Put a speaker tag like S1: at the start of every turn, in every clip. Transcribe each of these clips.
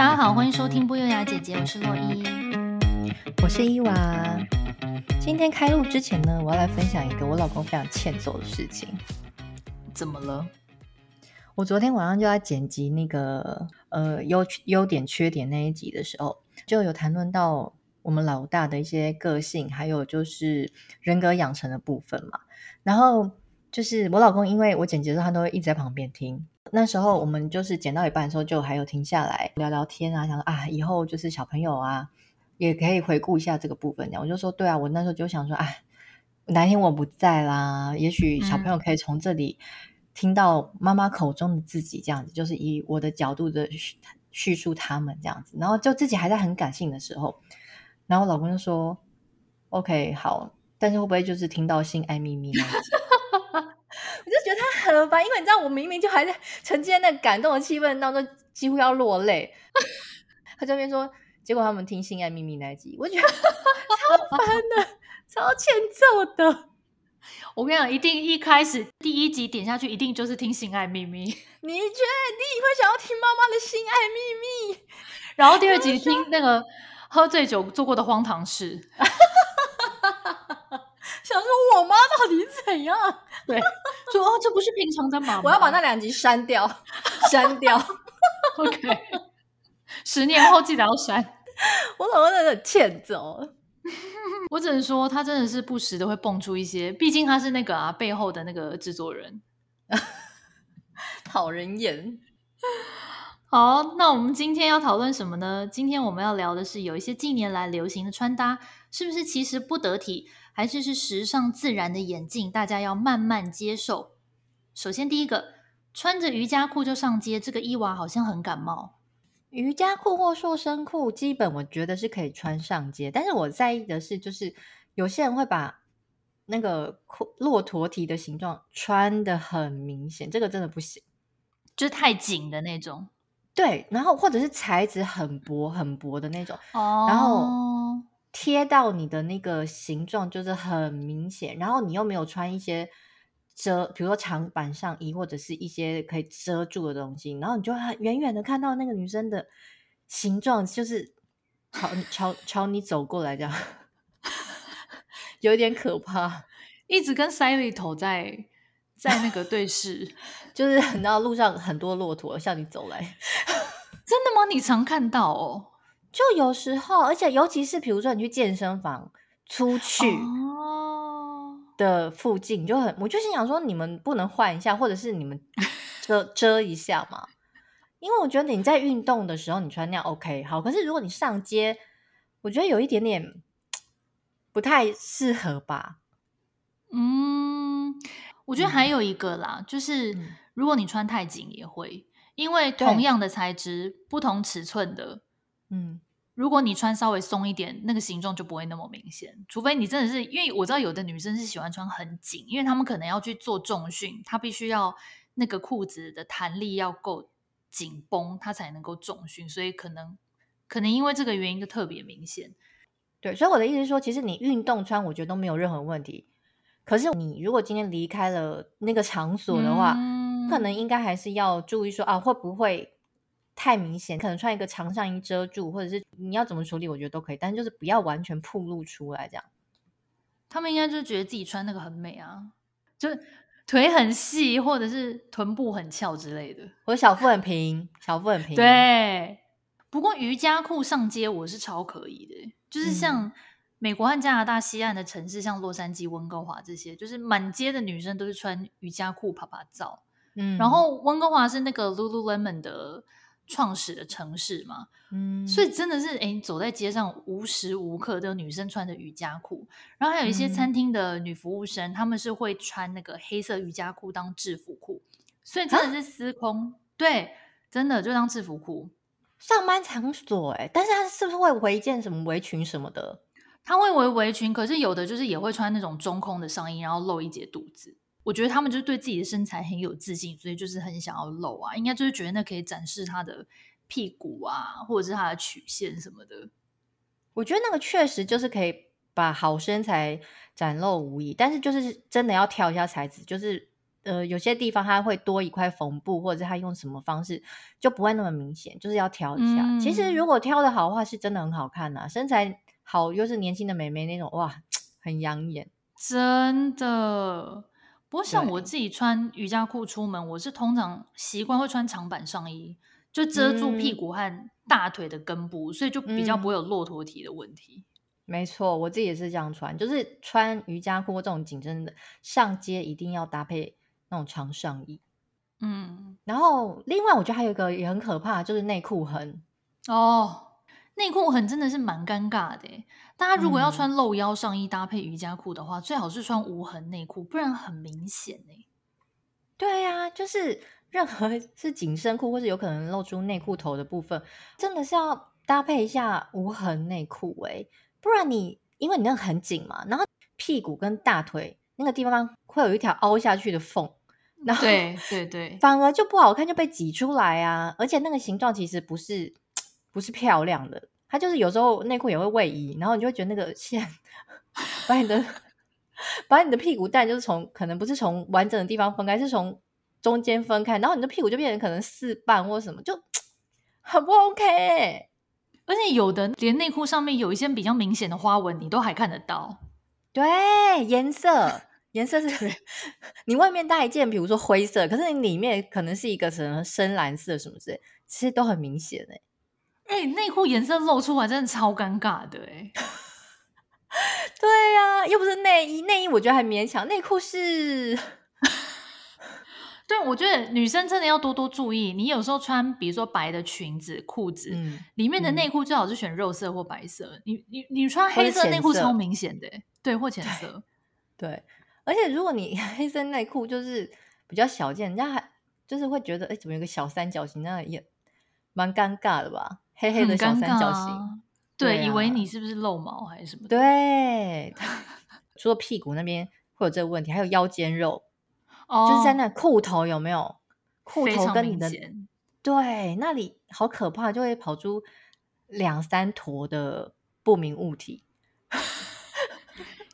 S1: 大家好，欢迎收听不优雅姐姐，我是洛伊，
S2: 我是伊娃。今天开录之前呢，我要来分享一个我老公非常欠揍的事情。
S1: 怎么了？
S2: 我昨天晚上就在剪辑那个呃优优点缺点那一集的时候，就有谈论到我们老大的一些个性，还有就是人格养成的部分嘛。然后就是我老公，因为我剪辑的时候，他都会一直在旁边听。那时候我们就是剪到一半的时候，就还有停下来聊聊天啊，想说啊，以后就是小朋友啊，也可以回顾一下这个部分。我就说，对啊，我那时候就想说，啊，哪天我不在啦，也许小朋友可以从这里听到妈妈口中的自己，这样子，就是以我的角度的叙述他们这样子。然后就自己还在很感性的时候，然后我老公就说，OK，好，但是会不会就是听到性爱秘密那样子？他很烦，因为你知道，我明明就还在沉浸在那感动的气氛当中，几乎要落泪。他这边说，结果他们听《性爱秘密》那一集，我觉得超烦的，超欠揍的。
S1: 我跟你讲，一定一开始第一集点下去，一定就是听《性爱秘密》。
S2: 你确定会想要听妈妈的性爱秘密？
S1: 然后第二集听那个喝醉酒做过的荒唐事。
S2: 想说我妈到底怎样？
S1: 对，说哦，这不是平常的妈妈。
S2: 我要把那两集删掉，删掉。
S1: OK，十年后记得要删。
S2: 我老公真的很欠揍。
S1: 我只能说，他真的是不时的会蹦出一些，毕竟他是那个啊背后的那个制作人，
S2: 讨人厌。
S1: 好，那我们今天要讨论什么呢？今天我们要聊的是，有一些近年来流行的穿搭，是不是其实不得体？还是是时尚自然的眼镜，大家要慢慢接受。首先，第一个，穿着瑜伽裤就上街，这个伊娃好像很感冒。
S2: 瑜伽裤或塑身裤，基本我觉得是可以穿上街，但是我在意的是，就是有些人会把那个裤骆驼蹄的形状穿的很明显，这个真的不行，
S1: 就是太紧的那种。
S2: 对，然后或者是材质很薄很薄的那种，
S1: 哦，
S2: 然后。贴到你的那个形状就是很明显，然后你又没有穿一些遮，比如说长版上衣或者是一些可以遮住的东西，然后你就很远远的看到那个女生的形状，就是朝朝朝你走过来这样，有点可怕，
S1: 一直跟塞里头在在那个对视，
S2: 就是你知道路上很多骆驼向你走来，
S1: 真的吗？你常看到哦。
S2: 就有时候，而且尤其是比如说你去健身房出去的附近，就很，我就心想说，你们不能换一下，或者是你们 遮遮一下嘛？因为我觉得你在运动的时候你穿那样 OK 好，可是如果你上街，我觉得有一点点不太适合吧。
S1: 嗯，我觉得还有一个啦，嗯、就是如果你穿太紧也会，因为同样的材质，不同尺寸的。嗯，如果你穿稍微松一点，那个形状就不会那么明显。除非你真的是，因为我知道有的女生是喜欢穿很紧，因为她们可能要去做重训，她必须要那个裤子的弹力要够紧绷，她才能够重训，所以可能可能因为这个原因就特别明显。
S2: 对，所以我的意思是说，其实你运动穿，我觉得都没有任何问题。可是你如果今天离开了那个场所的话，嗯、可能应该还是要注意说啊，会不会？太明显，可能穿一个长上衣遮住，或者是你要怎么处理，我觉得都可以，但是就是不要完全暴露出来这样。
S1: 他们应该就是觉得自己穿那个很美啊，就是腿很细，或者是臀部很翘之类的，
S2: 或者小腹很平，小腹很平。
S1: 对，不过瑜伽裤上街我是超可以的，就是像美国和加拿大西岸的城市，像洛杉矶、温哥华这些，就是满街的女生都是穿瑜伽裤啪啪照。嗯，然后温哥华是那个 Lululemon 的。创始的城市嘛，嗯，所以真的是，哎，走在街上无时无刻都有女生穿着瑜伽裤，然后还有一些餐厅的女服务生，她、嗯、们是会穿那个黑色瑜伽裤当制服裤，所以真的是司空，对，真的就当制服裤。
S2: 上班场所，哎，但是她是不是会围一件什么围裙什么的？
S1: 她会围围裙，可是有的就是也会穿那种中空的上衣，然后露一截肚子。我觉得他们就是对自己的身材很有自信，所以就是很想要露啊，应该就是觉得那可以展示他的屁股啊，或者是他的曲线什么的。
S2: 我觉得那个确实就是可以把好身材展露无遗，但是就是真的要挑一下材质，就是呃，有些地方它会多一块缝布，或者是它用什么方式就不会那么明显，就是要挑一下。嗯、其实如果挑的好的话，是真的很好看呐、啊，身材好又是年轻的美眉那种，哇，很养眼，
S1: 真的。不过像我自己穿瑜伽裤出门，我是通常习惯会穿长版上衣，就遮住屁股和大腿的根部，嗯、所以就比较不会有骆驼体的问题。
S2: 没错，我自己也是这样穿，就是穿瑜伽裤这种紧身的上街一定要搭配那种长上衣。嗯，然后另外我觉得还有一个也很可怕，就是内裤痕。
S1: 哦，内裤很真的是蛮尴尬的。大家如果要穿露腰上衣搭配瑜伽裤的话，嗯、最好是穿无痕内裤，不然很明显呢。
S2: 对呀、啊，就是任何是紧身裤或是有可能露出内裤头的部分，真的是要搭配一下无痕内裤哎，不然你因为你那个很紧嘛，然后屁股跟大腿那个地方会有一条凹下去的缝，然后
S1: 对对对，
S2: 反而就不好看，就被挤出来啊，而且那个形状其实不是不是漂亮的。它就是有时候内裤也会位移，然后你就会觉得那个线把你的 把你的屁股蛋就是从可能不是从完整的地方分开，是从中间分开，然后你的屁股就变成可能四瓣或什么，就 很不 OK。
S1: 而且有的连内裤上面有一些比较明显的花纹，你都还看得到。
S2: 对，颜色颜色是 你外面带一件，比如说灰色，可是你里面可能是一个什么深蓝色什么之类，其实都很明显哎。
S1: 哎、欸，内裤颜色露出来真的超尴尬的哎！
S2: 对呀、啊，又不是内衣，内衣我觉得还勉强，内裤是。
S1: 对，我觉得女生真的要多多注意。你有时候穿，比如说白的裙子、裤子，嗯、里面的内裤最好是选肉色或白色。嗯、你你你穿黑色内裤超明显的，对，或浅色
S2: 对。对，而且如果你黑色内裤就是比较小件，人家还就是会觉得，哎，怎么有个小三角形？那也蛮尴尬的吧？黑黑的小三角形，啊、
S1: 对，对啊、以为你是不是漏毛还是什么？
S2: 对，除了屁股那边会有这个问题，还有腰间肉，哦、就是在那裤头有没有？裤头跟你的对那里好可怕，就会跑出两三坨的不明物体，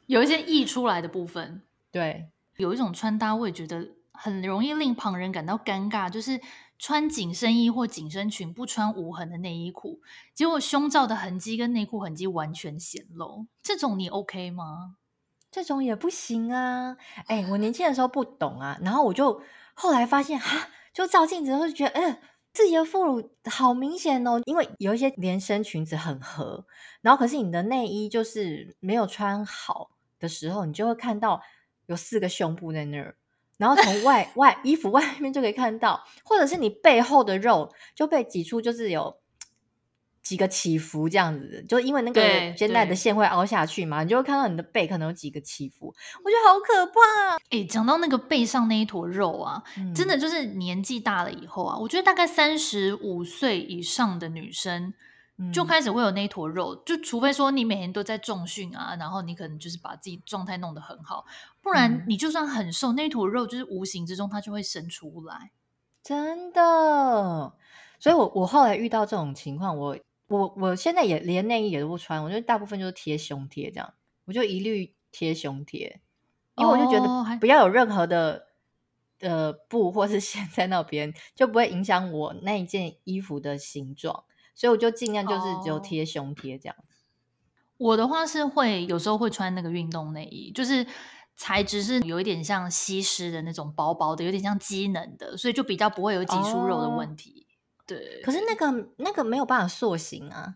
S1: 有一些溢出来的部分。
S2: 对，
S1: 有一种穿搭，我也觉得很容易令旁人感到尴尬，就是。穿紧身衣或紧身裙，不穿无痕的内衣裤，结果胸罩的痕迹跟内裤痕迹完全显露，这种你 OK 吗？
S2: 这种也不行啊！哎、我年轻的时候不懂啊，然后我就后来发现，哈，就照镜子的时候就觉得，嗯、自己的副乳好明显哦，因为有一些连身裙子很合，然后可是你的内衣就是没有穿好的时候，你就会看到有四个胸部在那儿。然后从外外衣服外面就可以看到，或者是你背后的肉就被挤出，就是有几个起伏这样子，就因为那个肩带的线会凹下去嘛，你就会看到你的背可能有几个起伏，我觉得好可怕。
S1: 哎，讲到那个背上那一坨肉啊，嗯、真的就是年纪大了以后啊，我觉得大概三十五岁以上的女生。就开始会有那一坨肉，就除非说你每天都在重训啊，然后你可能就是把自己状态弄得很好，不然你就算很瘦，那一坨肉就是无形之中它就会生出来，
S2: 真的。所以我我后来遇到这种情况，我我我现在也连内衣也都不穿，我觉得大部分就是贴胸贴这样，我就一律贴胸贴，因为我就觉得不要有任何的呃布或是 线在那边，就不会影响我那一件衣服的形状。所以我就尽量就是只有贴胸贴这样子。Oh,
S1: 我的话是会有时候会穿那个运动内衣，就是材质是有一点像吸湿的那种薄薄的，有点像机能的，所以就比较不会有挤出肉的问题。Oh, 对，
S2: 可是那个那个没有办法塑形啊，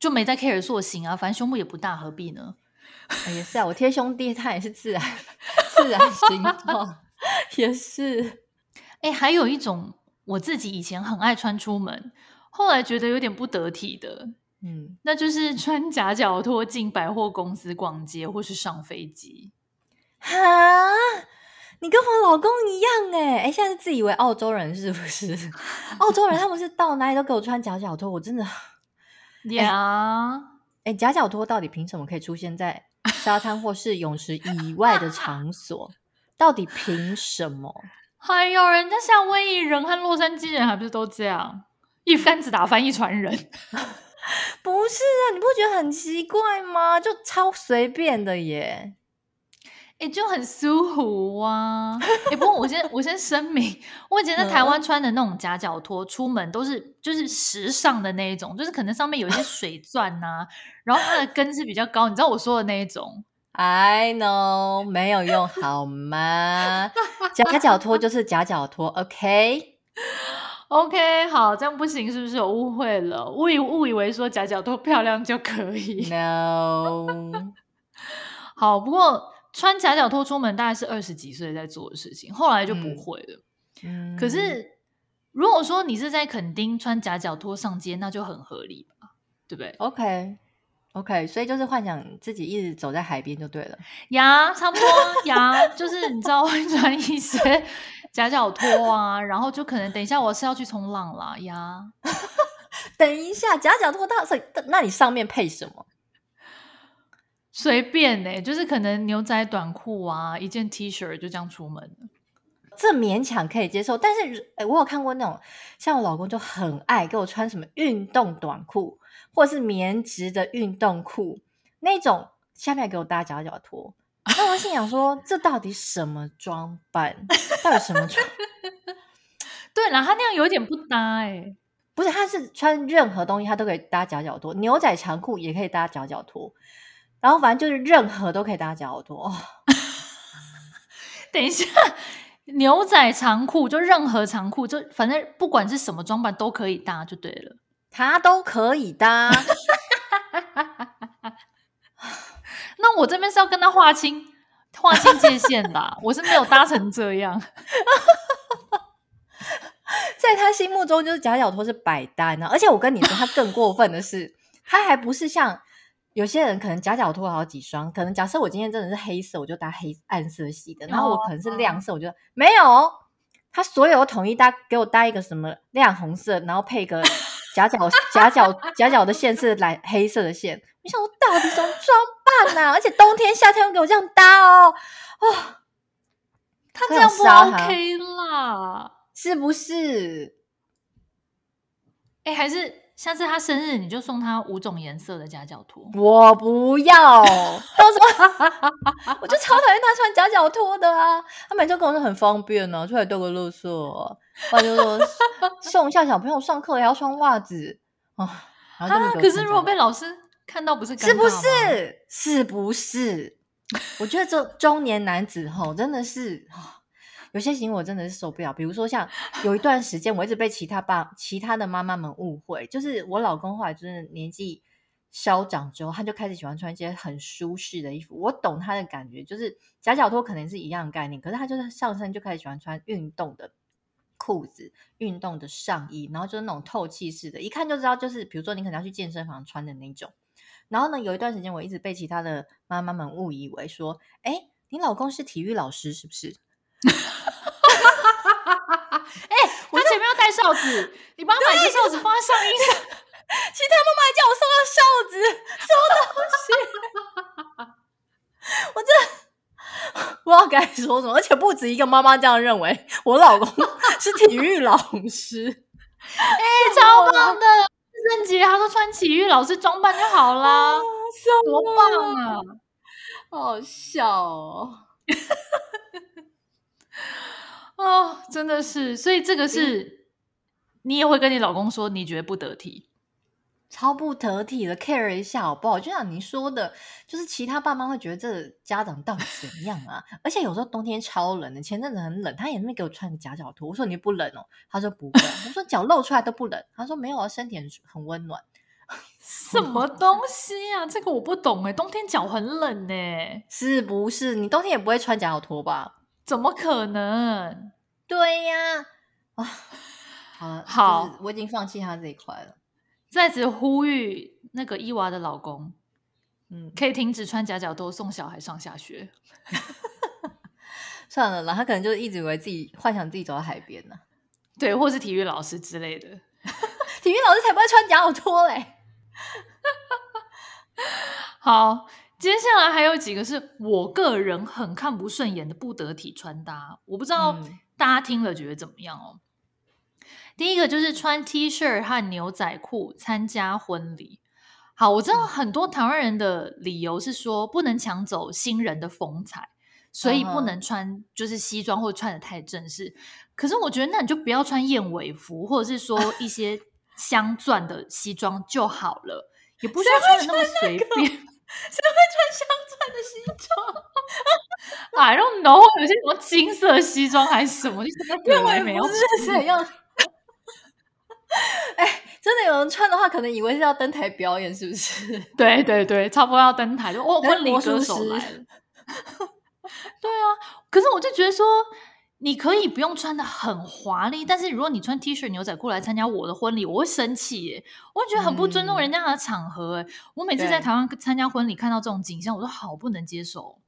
S1: 就没在 care 塑形啊，反正胸部也不大，何必呢？
S2: 也是啊，我贴胸贴它也是自然 自然形状，也是。
S1: 哎、欸，还有一种我自己以前很爱穿出门。后来觉得有点不得体的，嗯，那就是穿夹脚拖进百货公司逛街或是上飞机。
S2: 哈，你跟我老公一样哎哎，现在是自以为澳洲人是不是？澳洲人他们是到哪里都给我穿夹脚拖，我真的
S1: 呀，
S2: 哎，夹脚拖到底凭什么可以出现在沙滩或是泳池以外的场所？到底凭什么？
S1: 还有人家夏威夷人和洛杉矶人还不是都这样？一竿子打翻一船人，
S2: 不是啊？你不觉得很奇怪吗？就超随便的耶！
S1: 哎，就很舒服啊！哎，不过我先 我先声明，我以前在台湾穿的那种夹脚拖出门都是就是时尚的那一种，就是可能上面有一些水钻呐、啊，然后它的跟是比较高，你知道我说的那一种
S2: ？I know，没有用好吗？夹脚拖就是夹脚拖，OK？OK，、
S1: okay, 好，这样不行，是不是我误会了？误以误以为说夹脚拖漂亮就可以
S2: ？No，
S1: 好，不过。穿夹脚拖出门大概是二十几岁在做的事情，后来就不会了。嗯，可是如果说你是在垦丁穿夹脚拖上街，那就很合理吧？对不对
S2: ？OK，OK，okay, okay, 所以就是幻想自己一直走在海边就对了。
S1: 呀，差不多呀，就是你知道会穿一些夹脚拖啊，然后就可能等一下我是要去冲浪啦呀。
S2: 等一下，夹脚拖到上，那你上面配什么？
S1: 随便呢、欸，就是可能牛仔短裤啊，一件 T 恤就这样出门，
S2: 这勉强可以接受。但是，哎，我有看过那种，像我老公就很爱给我穿什么运动短裤，或是棉质的运动裤，那种下面给我搭夹脚拖。那我心想说，这到底什么装扮？到底什么装？
S1: 对了，他那样有点不搭哎、欸，
S2: 不是，他是穿任何东西他都可以搭夹脚拖，牛仔长裤也可以搭夹脚拖。然后反正就是任何都可以搭夹脚拖。哦、
S1: 等一下，牛仔长裤就任何长裤，就反正不管是什么装扮都可以搭就对了。
S2: 他都可以搭。
S1: 那我这边是要跟他划清划清界限的，我是没有搭成这样。
S2: 在他心目中，就是夹脚拖是百搭呢。而且我跟你说，他更过分的是，他还不是像。有些人可能夹脚拖好几双，可能假设我今天真的是黑色，我就搭黑暗色系的，然后我可能是亮色，我就没有，他所有统一搭，给我搭一个什么亮红色，然后配个夹脚 夹脚夹脚的线是蓝黑色的线，我想我到底怎么装扮啊？而且冬天夏天给我这样搭哦，哦，
S1: 他这样不 OK 啦，
S2: 是不是？
S1: 哎，还是。下次他生日，你就送他五种颜色的夹脚拖。
S2: 我不要，到时候我就超讨厌他穿夹脚拖的啊！他每次跟我说很方便呢、啊，出来丢个垃圾，或者就说 送一下小朋友上课也要穿袜子啊。
S1: 啊，可是如果被老师看到，不是
S2: 是不是？是不是？我觉得这中年男子吼真的是。有些行为我真的是受不了，比如说像有一段时间，我一直被其他爸、其他的妈妈们误会，就是我老公后来就是年纪稍长之后，他就开始喜欢穿一些很舒适的衣服。我懂他的感觉，就是夹脚拖可能是一样的概念，可是他就是上身就开始喜欢穿运动的裤子、运动的上衣，然后就是那种透气式的，一看就知道就是比如说你可能要去健身房穿的那种。然后呢，有一段时间我一直被其他的妈妈们误以为说，哎，你老公是体育老师是不是？
S1: 哎、欸，我前面要带哨子，你帮他买个哨子放在上衣上。
S2: 其他妈妈还叫我送他哨子，什么东西？我真的不知道该说什么，而且不止一个妈妈这样认为，我老公是体育老师。
S1: 哎、欸，超棒的！圣杰他说穿体育老师装扮就好啦，啊、多棒啊！
S2: 好好笑哦。
S1: 哦，真的是，所以这个是、嗯、你也会跟你老公说，你觉得不得体，
S2: 超不得体的，care 一下好不好？就像你说的，就是其他爸妈会觉得这家长到底怎样啊？而且有时候冬天超冷的，前阵子很冷，他也没给我穿个夹脚拖。我说你不冷哦，他说不会。我说脚露出来都不冷，他说没有啊，身体很很温暖。
S1: 什么东西啊？这个我不懂哎，冬天脚很冷呢，
S2: 是不是？你冬天也不会穿夹脚拖吧？
S1: 怎么可能？
S2: 对呀，啊，好，好，就是，我已经放弃他这一块了。
S1: 在此呼吁那个伊娃的老公，嗯，可以停止穿夹脚拖送小孩上下学。
S2: 算了啦，他可能就一直以为自己幻想自己走到海边呢，
S1: 对，或是体育老师之类的。
S2: 体育老师才不会穿夹脚拖嘞。
S1: 好。接下来还有几个是我个人很看不顺眼的不得体穿搭，我不知道大家听了觉得怎么样哦。嗯、第一个就是穿 T 恤和牛仔裤参加婚礼。好，我知道很多台湾人的理由是说不能抢走新人的风采，所以不能穿就是西装或者穿的太正式。可是我觉得那你就不要穿燕尾服，或者是说一些镶钻的西装就好了，也不需要穿的那么随便。
S2: 谁会穿镶钻的西装？
S1: I don't know，有些什么金色西装还是什么？你什么以为没有？
S2: 是怎样？哎，真的有人穿的话，可能以为是要登台表演，是不是？
S1: 对对对，差不多要登台，就哦，婚礼歌手来了。对啊，可是我就觉得说。你可以不用穿的很华丽，但是如果你穿 T 恤牛仔裤来参加我的婚礼，我会生气耶！我会觉得很不尊重人家的场合。嗯、我每次在台湾参加婚礼，看到这种景象，我都好不能接受。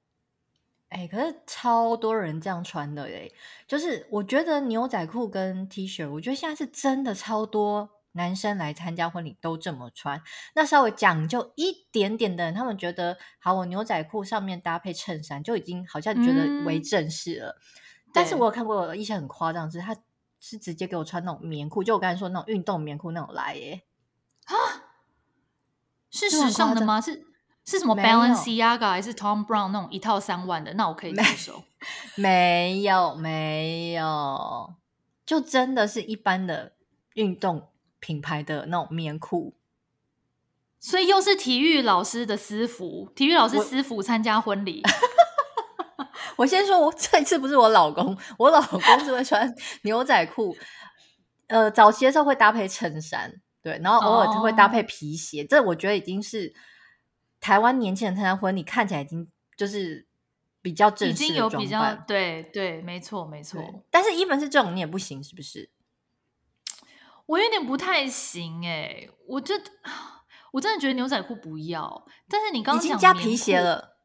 S2: 哎，可是超多人这样穿的耶，就是我觉得牛仔裤跟 T 恤，我觉得现在是真的超多男生来参加婚礼都这么穿。那稍微讲究一点点的人，他们觉得好，我牛仔裤上面搭配衬衫就已经好像觉得为正式了。嗯但是我有看过一些很夸张，是他是直接给我穿那种棉裤，就我刚才说那种运动棉裤那种来耶。
S1: 啊，是时尚的吗？是是什么 Balenciaga 还是 Tom Brown 那种一套三万的？那我可以接受。
S2: 没有没有，就真的是一般的运动品牌的那种棉裤。
S1: 所以又是体育老师的私服，体育老师私服参加婚礼。
S2: 我先说，我 这一次不是我老公，我老公是会穿牛仔裤，呃，早期的时候会搭配衬衫，对，然后偶尔会搭配皮鞋。Oh. 这我觉得已经是台湾年轻人参加婚礼看起来已经就是比较正式已经有比较
S1: 对对，没错没错。
S2: 但是 even 是这种你也不行，是不是？
S1: 我有点不太行哎，我就我真的觉得牛仔裤不要，但是你刚刚
S2: 加皮鞋了。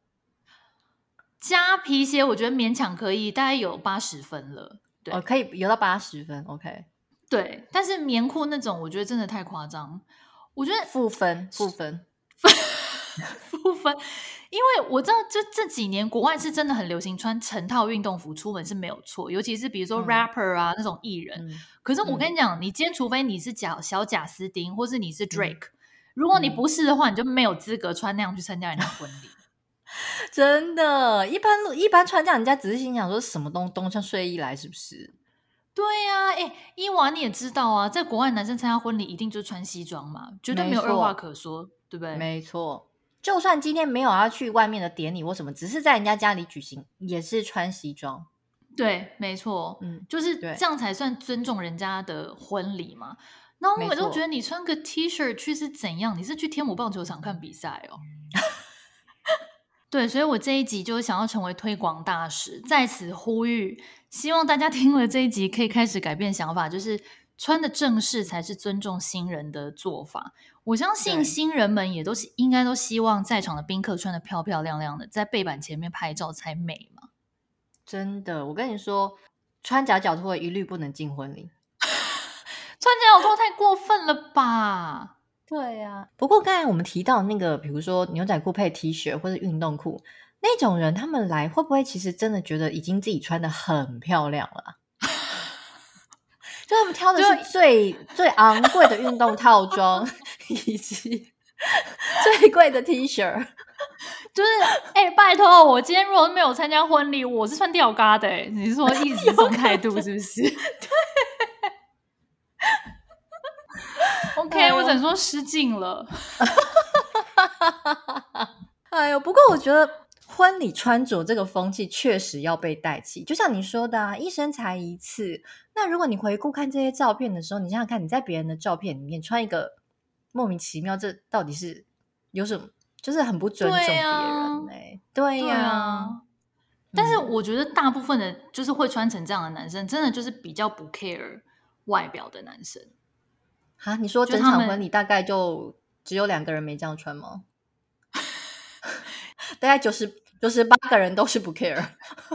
S1: 加皮鞋，我觉得勉强可以，大概有八十分了。对，
S2: 哦，可以有到八十分，OK。
S1: 对，但是棉裤那种，我觉得真的太夸张。我觉得
S2: 负分，负分，
S1: 负分。因为我知道，就这几年国外是真的很流行穿成套运动服出门是没有错，尤其是比如说 rapper 啊、嗯、那种艺人。嗯、可是我跟你讲，嗯、你今天除非你是贾小贾斯汀，或是你是 Drake，、嗯、如果你不是的话，你就没有资格穿那样去参加人家婚礼。
S2: 真的，一般一般穿这样，人家只是心想说什么东东穿睡衣来，是不是？
S1: 对呀、啊，哎，伊娃你也知道啊，在国外男生参加婚礼一定就是穿西装嘛，绝对没有二话可说，对不对？
S2: 没错，就算今天没有要去外面的典礼或什么，只是在人家家里举行，也是穿西装。
S1: 对，没错，嗯，就是这样才算尊重人家的婚礼嘛。那我们都觉得你穿个 T 恤去是怎样？你是去天母棒球场看比赛哦？对，所以我这一集就想要成为推广大使，在此呼吁，希望大家听了这一集可以开始改变想法，就是穿的正式才是尊重新人的做法。我相信新人们也都是应该都希望在场的宾客穿的漂漂亮亮的，在背板前面拍照才美嘛。
S2: 真的，我跟你说，穿假脚拖一律不能进婚礼，
S1: 穿假脚拖太过分了吧？
S2: 对呀、啊，不过刚才我们提到那个，比如说牛仔裤配 T 恤或者运动裤那种人，他们来会不会其实真的觉得已经自己穿的很漂亮了？就他们挑的是最最昂贵的运动套装，以及 最贵的 T 恤，
S1: 就是哎、欸，拜托，我今天如果没有参加婚礼，我是穿吊嘎的，你是说一直这种态度是不是？对。OK，哎，我只能说失敬了。
S2: 哎呦，不过我觉得婚礼穿着这个风气确实要被带起。就像你说的啊，一生才一次。那如果你回顾看这些照片的时候，你想想看，你在别人的照片里面穿一个莫名其妙，这到底是有什么？就是很不尊重别人哎。对呀，对啊。
S1: 但是我觉得大部分的，就是会穿成这样的男生，真的就是比较不 care 外表的男生。
S2: 哈，你说整场婚礼大概就只有两个人没这样穿吗？大概九十九十八个人都是不 care。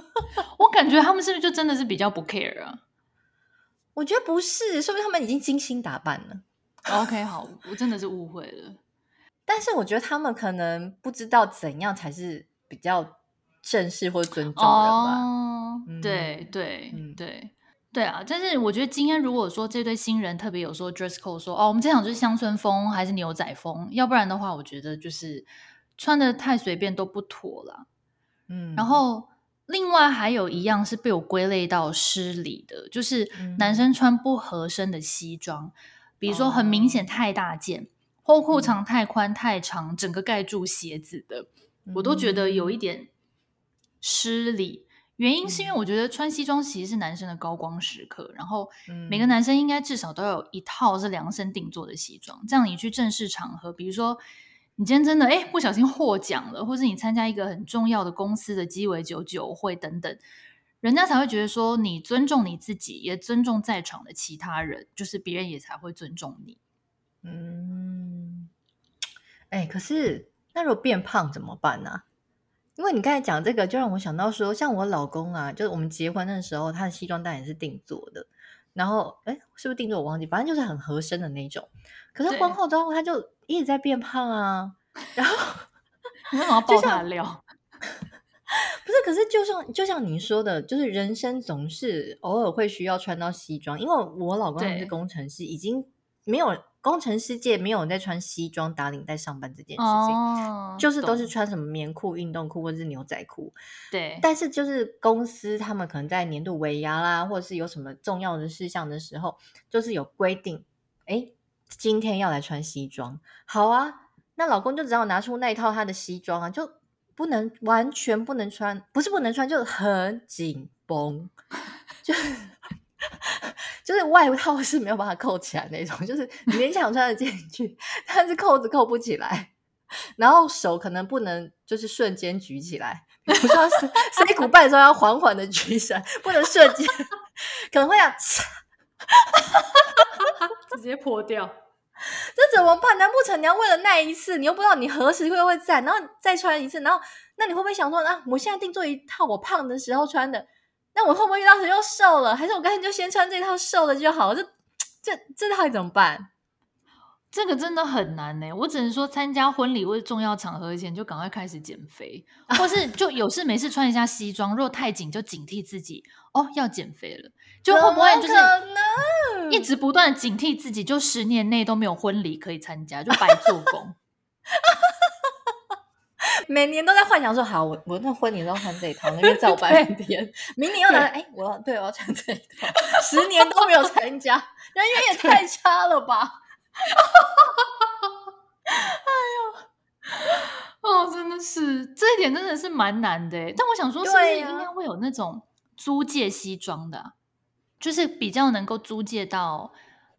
S1: 我感觉他们是不是就真的是比较不 care 啊？
S2: 我觉得不是，说不定他们已经精心打扮了。
S1: OK，好，我真的是误会了。
S2: 但是我觉得他们可能不知道怎样才是比较正式或尊重人吧。
S1: 哦，嗯、对对嗯对。对啊，但是我觉得今天如果说这对新人特别有说 dress code 说哦，我们这场就是乡村风还是牛仔风，要不然的话，我觉得就是穿的太随便都不妥了。嗯，然后另外还有一样是被我归类到失礼的，就是男生穿不合身的西装，嗯、比如说很明显太大件，后裤长太宽太长，整个盖住鞋子的，嗯、我都觉得有一点失礼。原因是因为我觉得穿西装其实是男生的高光时刻，然后每个男生应该至少都要有一套是量身定做的西装，这样你去正式场合，比如说。你今天真的哎，不小心获奖了，或是你参加一个很重要的公司的鸡尾酒酒会等等，人家才会觉得说你尊重你自己，也尊重在场的其他人，就是别人也才会尊重你。
S2: 嗯，哎，可是那如果变胖怎么办呢、啊？因为你刚才讲这个，就让我想到说，像我老公啊，就是我们结婚的时候，他的西装当然也是定做的，然后哎，是不是定做我忘记，反正就是很合身的那种。可是婚后之后，他就一直在变胖啊。然后
S1: 你为什么要爆他的料？
S2: 不是，可是就像就像你说的，就是人生总是偶尔会需要穿到西装。因为我老公是工程师，已经没有工程师界没有人在穿西装打领带上班这件事情，哦、就是都是穿什么棉裤、运动裤或者是牛仔裤。
S1: 对，
S2: 但是就是公司他们可能在年度尾牙啦，或者是有什么重要的事项的时候，就是有规定，哎。今天要来穿西装，好啊，那老公就只好拿出那一套他的西装啊，就不能完全不能穿，不是不能穿，就很紧绷，就是 就是外套是没有办法扣起来那种，就是勉强穿得进去，但是扣子扣不起来，然后手可能不能就是瞬间举起来，比如说 C 鼓伴奏要缓缓的举起来，不能瞬间，可能会要
S1: 直接破掉。
S2: 这怎么办？难不成你要为了那一次，你又不知道你何时会会在，然后再穿一次，然后那你会不会想说，啊，我现在定做一套我胖的时候穿的，那我会不会到时又瘦了？还是我干脆就先穿这套瘦的就好？这 这这套怎么办？
S1: 这个真的很难呢。我只能说，参加婚礼或者重要场合前就赶快开始减肥，或是就有事没事穿一下西装，如果太紧就警惕自己哦，要减肥了，就会不会就是。一直不断警惕自己，就十年内都没有婚礼可以参加，就白做工。
S2: 每年都在幻想说，好，我我那婚礼要穿这一套，那边照半天。明年又来，哎，我要对我要穿这一套，十年都没有参加，人缘也太差了吧！
S1: 哎呦，哦，真的是这一点真的是蛮难的。但我想说，是不是应该会有那种租借西装的啊？就是比较能够租借到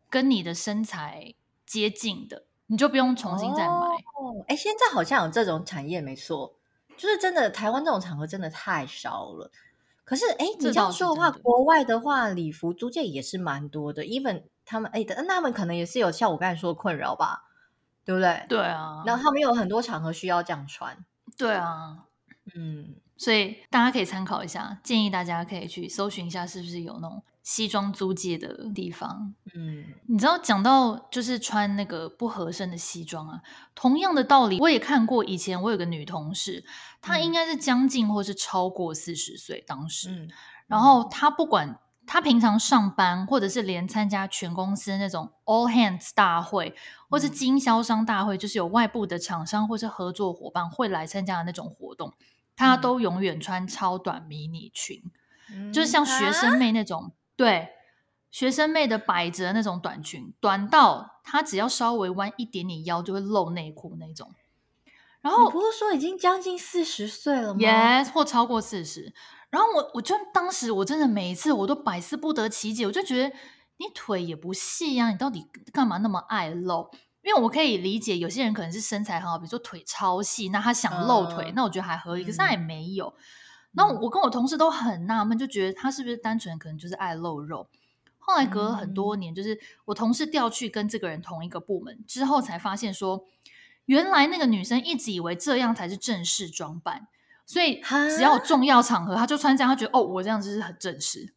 S1: 跟你的身材接近的，你就不用重新再买。
S2: 哦，哎，现在好像有这种产业，没错，就是真的，台湾这种场合真的太少了。可是，哎，你这样说的话，的国外的话，礼服租借也是蛮多的。even 他们，哎，那他们可能也是有像我刚才说的困扰吧，对不对？
S1: 对啊。
S2: 然后他们有很多场合需要这样穿。
S1: 对啊，
S2: 嗯，
S1: 所以大家可以参考一下，建议大家可以去搜寻一下，是不是有那种。西装租借的地方，
S2: 嗯，
S1: 你知道讲到就是穿那个不合身的西装啊，同样的道理，我也看过。以前我有个女同事，她应该是将近或是超过四十岁，当时，嗯、然后她不管她平常上班，或者是连参加全公司那种 all hands 大会，或是经销商大会，就是有外部的厂商或是合作伙伴会来参加的那种活动，他都永远穿超短迷你裙，嗯、就是像学生妹那种。对，学生妹的百褶那种短裙，短到她只要稍微弯一点点腰就会露内裤那种。然
S2: 后不是说已经将近四十岁了吗
S1: ？Yes，或超过四十。然后我我就当时我真的每一次我都百思不得其解，我就觉得你腿也不细呀，你到底干嘛那么爱露？因为我可以理解有些人可能是身材很好，比如说腿超细，那他想露腿，嗯、那我觉得还合理。可是他也没有。嗯那我跟我同事都很纳闷，就觉得他是不是单纯可能就是爱露肉。后来隔了很多年，就是我同事调去跟这个人同一个部门之后，才发现说，原来那个女生一直以为这样才是正式装扮，所以只要有重要场合，他就穿这样，他觉得哦，我这样子是很正式。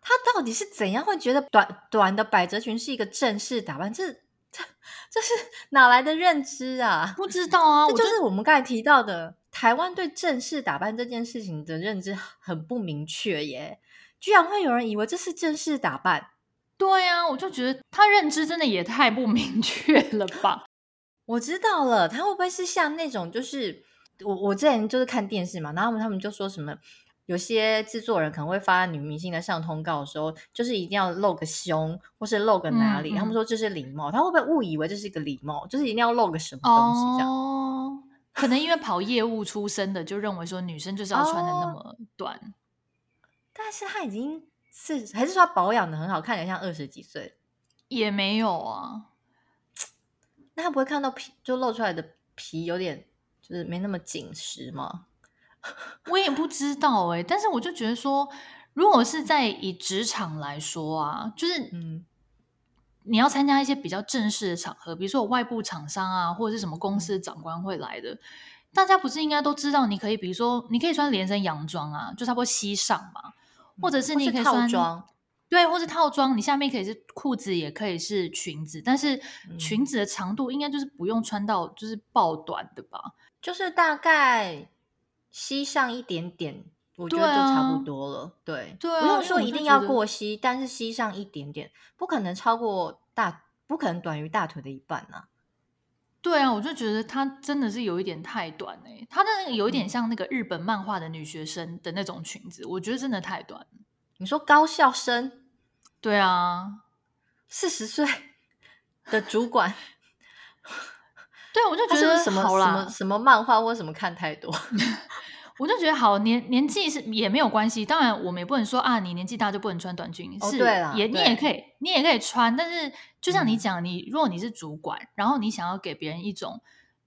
S2: 他到底是怎样会觉得短短的百褶裙是一个正式打扮？这这这是哪来的认知啊？
S1: 不知道啊，
S2: 这就是我们刚才提到的。台湾对正式打扮这件事情的认知很不明确耶，居然会有人以为这是正式打扮。
S1: 对呀、啊，我就觉得他认知真的也太不明确了吧。
S2: 我知道了，他会不会是像那种，就是我我之前就是看电视嘛，然后他们他们就说什么，有些制作人可能会发女明星的上通告的时候，就是一定要露个胸，或是露个哪里。嗯嗯、他们说这是礼貌，他会不会误以为这是一个礼貌？就是一定要露个什么东西这样？
S1: 哦，可能因为跑业务出身的，就认为说女生就是要穿的那么短。哦、
S2: 但是他已经是还是说他保养的很好，看起来像二十几岁？
S1: 也没有啊。
S2: 那他不会看到皮就露出来的皮有点就是没那么紧实吗？
S1: 我也不知道哎、欸，但是我就觉得说，如果是在以职场来说啊，就是嗯，你要参加一些比较正式的场合，比如说有外部厂商啊，或者是什么公司的长官会来的，嗯、大家不是应该都知道，你可以比如说你可以穿连身洋装啊，就差不多膝上嘛，或者是你可以穿
S2: 套装，
S1: 对，或是套装，你下面可以是裤子，也可以是裙子，但是裙子的长度应该就是不用穿到就是爆短的吧，
S2: 就是大概。膝上一点点，我觉得就差不多了。对，不用说一定要过膝，但是膝上一点点，不可能超过大，不可能短于大腿的一半啊。
S1: 对啊，我就觉得它真的是有一点太短哎、欸，它的那个有一点像那个日本漫画的女学生的那种裙子，嗯、我觉得真的太短。
S2: 你说高校生？
S1: 对啊，
S2: 四十岁的主管。
S1: 对，我就觉得
S2: 什
S1: 么
S2: 什么什么漫画或什么看太多。
S1: 我就觉得好年年纪是也没有关系，当然我们也不能说啊，你年纪大就不能穿短裙。
S2: 哦、
S1: 是，也你也可以，你也可以穿。但是就像你讲，你如果你是主管，嗯、然后你想要给别人一种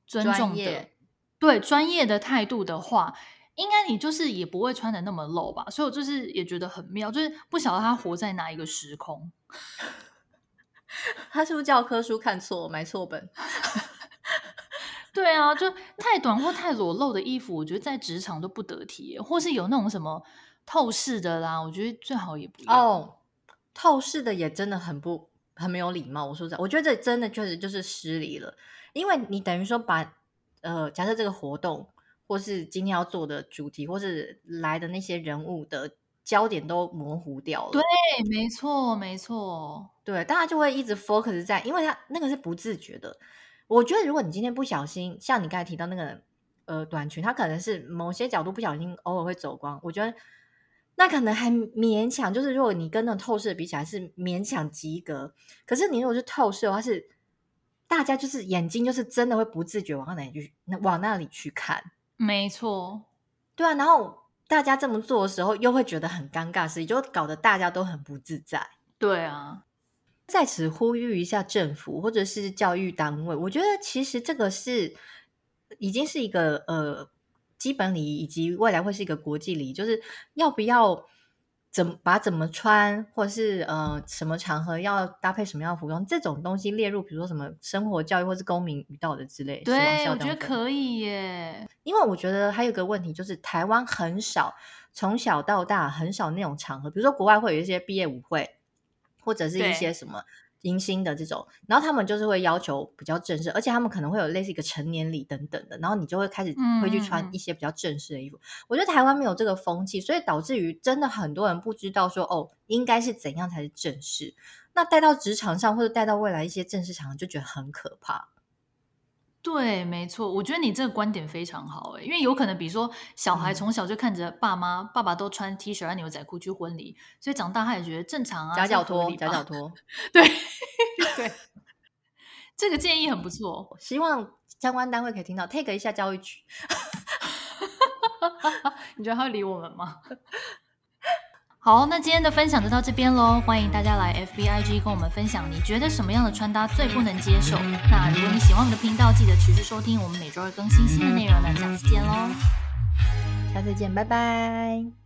S1: 尊重的，业对专业的态度的话，应该你就是也不会穿的那么露吧。所以我就是也觉得很妙，就是不晓得他活在哪一个时空。
S2: 他是不是教科书看错，买错本？
S1: 对啊，就太短或太裸露的衣服，我觉得在职场都不得体，或是有那种什么透视的啦，我觉得最好也不要。
S2: 哦，透视的也真的很不很没有礼貌。我说实在，我觉得这真的确实就是失礼了，因为你等于说把呃，假设这个活动或是今天要做的主题，或是来的那些人物的焦点都模糊掉了。
S1: 对，没错，没错，
S2: 对，大家就会一直 focus 在，因为他那个是不自觉的。我觉得，如果你今天不小心，像你刚才提到那个呃短裙，它可能是某些角度不小心偶尔会走光。我觉得那可能还勉强，就是如果你跟那种透视比起来是勉强及格。可是你如果是透视的话，是大家就是眼睛就是真的会不自觉往哪里去，往那里去看。
S1: 没错，
S2: 对啊。然后大家这么做的时候，又会觉得很尴尬，所以就搞得大家都很不自在。
S1: 对啊。
S2: 在此呼吁一下政府或者是教育单位，我觉得其实这个是已经是一个呃基本礼仪，以及未来会是一个国际礼仪，就是要不要怎么把怎么穿，或者是呃什么场合要搭配什么样的服装，这种东西列入，比如说什么生活教育或是公民与道德之类。
S1: 对，我觉得可以耶，
S2: 因为我觉得还有一个问题就是台湾很少从小到大很少那种场合，比如说国外会有一些毕业舞会。或者是一些什么迎新的这种，然后他们就是会要求比较正式，而且他们可能会有类似一个成年礼等等的，然后你就会开始会去穿一些比较正式的衣服。嗯、我觉得台湾没有这个风气，所以导致于真的很多人不知道说哦，应该是怎样才是正式。那带到职场上或者带到未来一些正式场合，就觉得很可怕。
S1: 对，没错，我觉得你这个观点非常好诶，因为有可能，比如说小孩从小就看着爸妈、嗯、爸爸都穿 T 恤和牛仔裤去婚礼，所以长大他也觉得正常啊，
S2: 夹脚拖，夹脚。拖，
S1: 对 对，这个建议很不错，
S2: 希望相关单位可以听到，take 一下教育局，
S1: 你觉得他会理我们吗？好，那今天的分享就到这边喽。欢迎大家来 FBIG 跟我们分享，你觉得什么样的穿搭最不能接受？那如果你喜欢我们的频道，记得持续收听，我们每周二更新新的内容。那下次见喽，
S2: 下次见，拜拜。